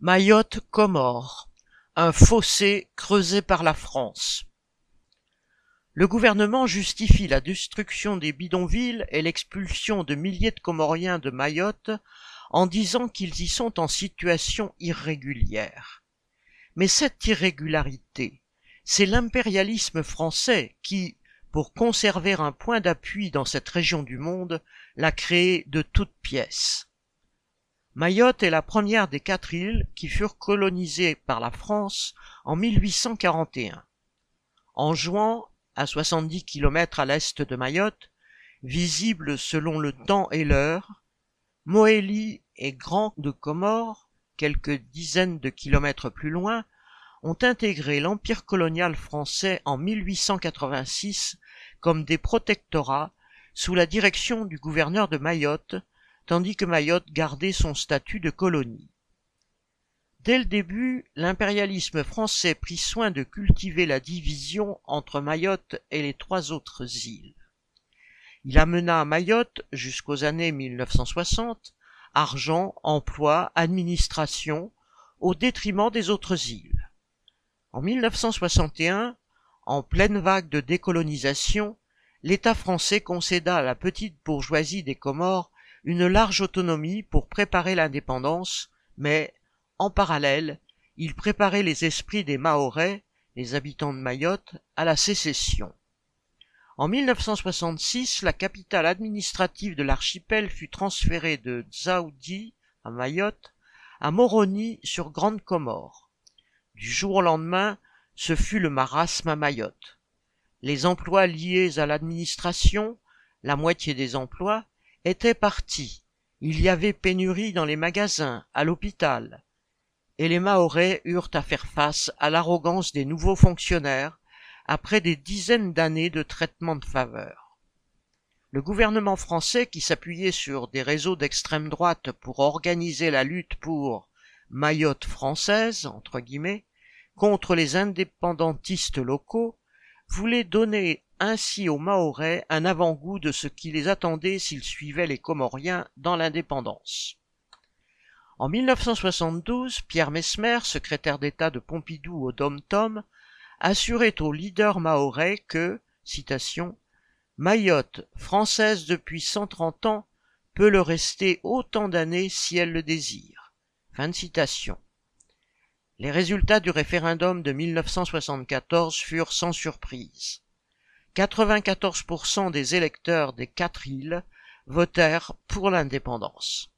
Mayotte Comores, un fossé creusé par la France. Le gouvernement justifie la destruction des bidonvilles et l'expulsion de milliers de Comoriens de Mayotte en disant qu'ils y sont en situation irrégulière. Mais cette irrégularité, c'est l'impérialisme français qui, pour conserver un point d'appui dans cette région du monde, l'a créé de toutes pièces. Mayotte est la première des quatre îles qui furent colonisées par la France en 1841. En juin, à 70 km à l'est de Mayotte, visible selon le temps et l'heure, Moélie et Grand de Comores, quelques dizaines de kilomètres plus loin, ont intégré l'empire colonial français en 1886 comme des protectorats sous la direction du gouverneur de Mayotte, tandis que Mayotte gardait son statut de colonie. Dès le début, l'impérialisme français prit soin de cultiver la division entre Mayotte et les trois autres îles. Il amena à Mayotte, jusqu'aux années 1960, argent, emploi, administration, au détriment des autres îles. En 1961, en pleine vague de décolonisation, l'État français concéda à la petite bourgeoisie des Comores une large autonomie pour préparer l'indépendance, mais, en parallèle, il préparait les esprits des Mahorais, les habitants de Mayotte, à la sécession. En 1966, la capitale administrative de l'archipel fut transférée de Dzaoudi, à Mayotte, à Moroni sur Grande Comore. Du jour au lendemain, ce fut le marasme à Mayotte. Les emplois liés à l'administration, la moitié des emplois, était parti. Il y avait pénurie dans les magasins, à l'hôpital. Et les Mahorais eurent à faire face à l'arrogance des nouveaux fonctionnaires après des dizaines d'années de traitement de faveur. Le gouvernement français, qui s'appuyait sur des réseaux d'extrême droite pour organiser la lutte pour Mayotte française, entre guillemets, contre les indépendantistes locaux, voulait donner ainsi aux Mahorais un avant-goût de ce qui les attendait s'ils suivaient les Comoriens dans l'indépendance. En 1972, Pierre Mesmer, secrétaire d'État de Pompidou au Dom-Tom, assurait aux leaders mahorais que, citation, Mayotte, française depuis 130 ans, peut le rester autant d'années si elle le désire. Fin de citation. Les résultats du référendum de 1974 furent sans surprise. 94% des électeurs des quatre îles votèrent pour l'indépendance.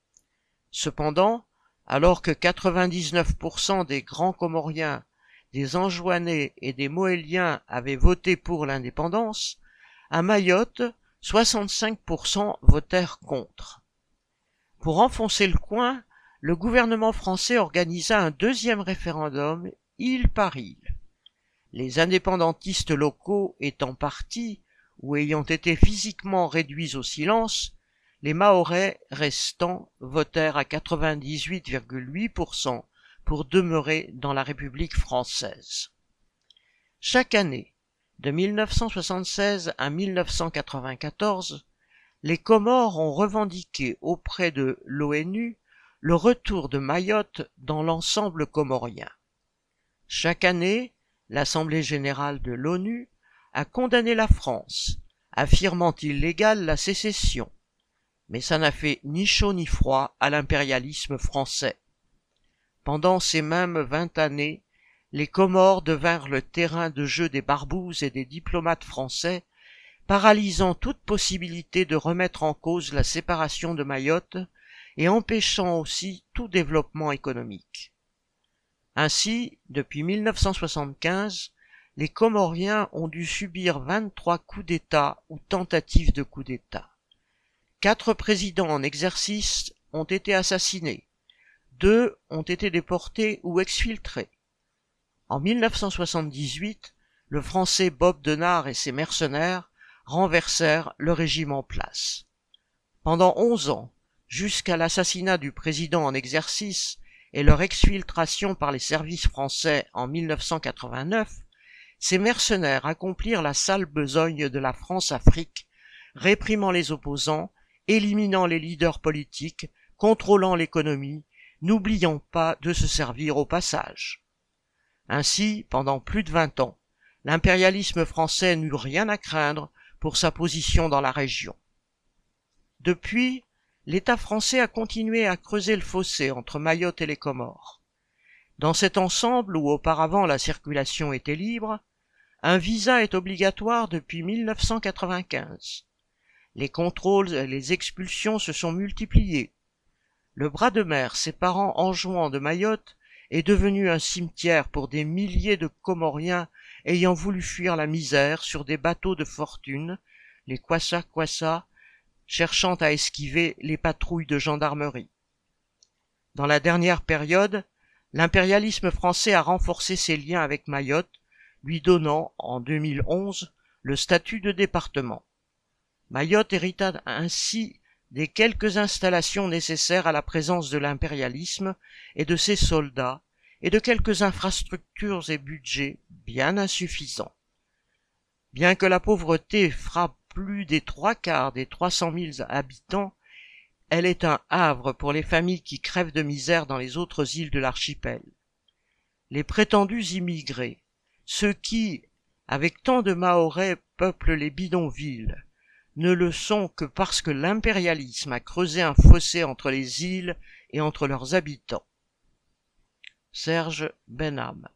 Cependant, alors que 99% des grands Comoriens, des Anjouanais et des Moéliens avaient voté pour l'indépendance, à Mayotte, 65% votèrent contre. Pour enfoncer le coin, le gouvernement français organisa un deuxième référendum, île par île. Les indépendantistes locaux étant partis, ou ayant été physiquement réduits au silence, les Mahorais restants votèrent à 98,8% pour demeurer dans la République française. Chaque année, de 1976 à 1994, les Comores ont revendiqué auprès de l'ONU le retour de Mayotte dans l'ensemble comorien. Chaque année, l'Assemblée générale de l'ONU a condamné la France, affirmant illégale la sécession, mais ça n'a fait ni chaud ni froid à l'impérialisme français. Pendant ces mêmes vingt années, les Comores devinrent le terrain de jeu des barbouzes et des diplomates français, paralysant toute possibilité de remettre en cause la séparation de Mayotte et empêchant aussi tout développement économique. Ainsi, depuis 1975, les Comoriens ont dû subir 23 coups d'État ou tentatives de coups d'État. Quatre présidents en exercice ont été assassinés. Deux ont été déportés ou exfiltrés. En 1978, le français Bob Denard et ses mercenaires renversèrent le régime en place. Pendant onze ans, jusqu'à l'assassinat du président en exercice et leur exfiltration par les services français en 1989, ces mercenaires accomplirent la sale besogne de la France-Afrique, réprimant les opposants, éliminant les leaders politiques, contrôlant l'économie, n'oubliant pas de se servir au passage. Ainsi, pendant plus de vingt ans, l'impérialisme français n'eut rien à craindre pour sa position dans la région. Depuis, l'État français a continué à creuser le fossé entre Mayotte et les Comores. Dans cet ensemble où auparavant la circulation était libre, un visa est obligatoire depuis 1995. Les contrôles et les expulsions se sont multipliés. Le bras de mer séparant Anjouan de Mayotte est devenu un cimetière pour des milliers de Comoriens ayant voulu fuir la misère sur des bateaux de fortune, les Kwassa-Kwassa, cherchant à esquiver les patrouilles de gendarmerie. Dans la dernière période, l'impérialisme français a renforcé ses liens avec Mayotte, lui donnant, en 2011, le statut de département. Mayotte hérita ainsi des quelques installations nécessaires à la présence de l'impérialisme et de ses soldats, et de quelques infrastructures et budgets bien insuffisants. Bien que la pauvreté frappe plus des trois quarts des trois cent mille habitants, elle est un havre pour les familles qui crèvent de misère dans les autres îles de l'archipel. Les prétendus immigrés, ceux qui, avec tant de Mahorais, peuplent les bidonvilles, ne le sont que parce que l'impérialisme a creusé un fossé entre les îles et entre leurs habitants. Serge Benham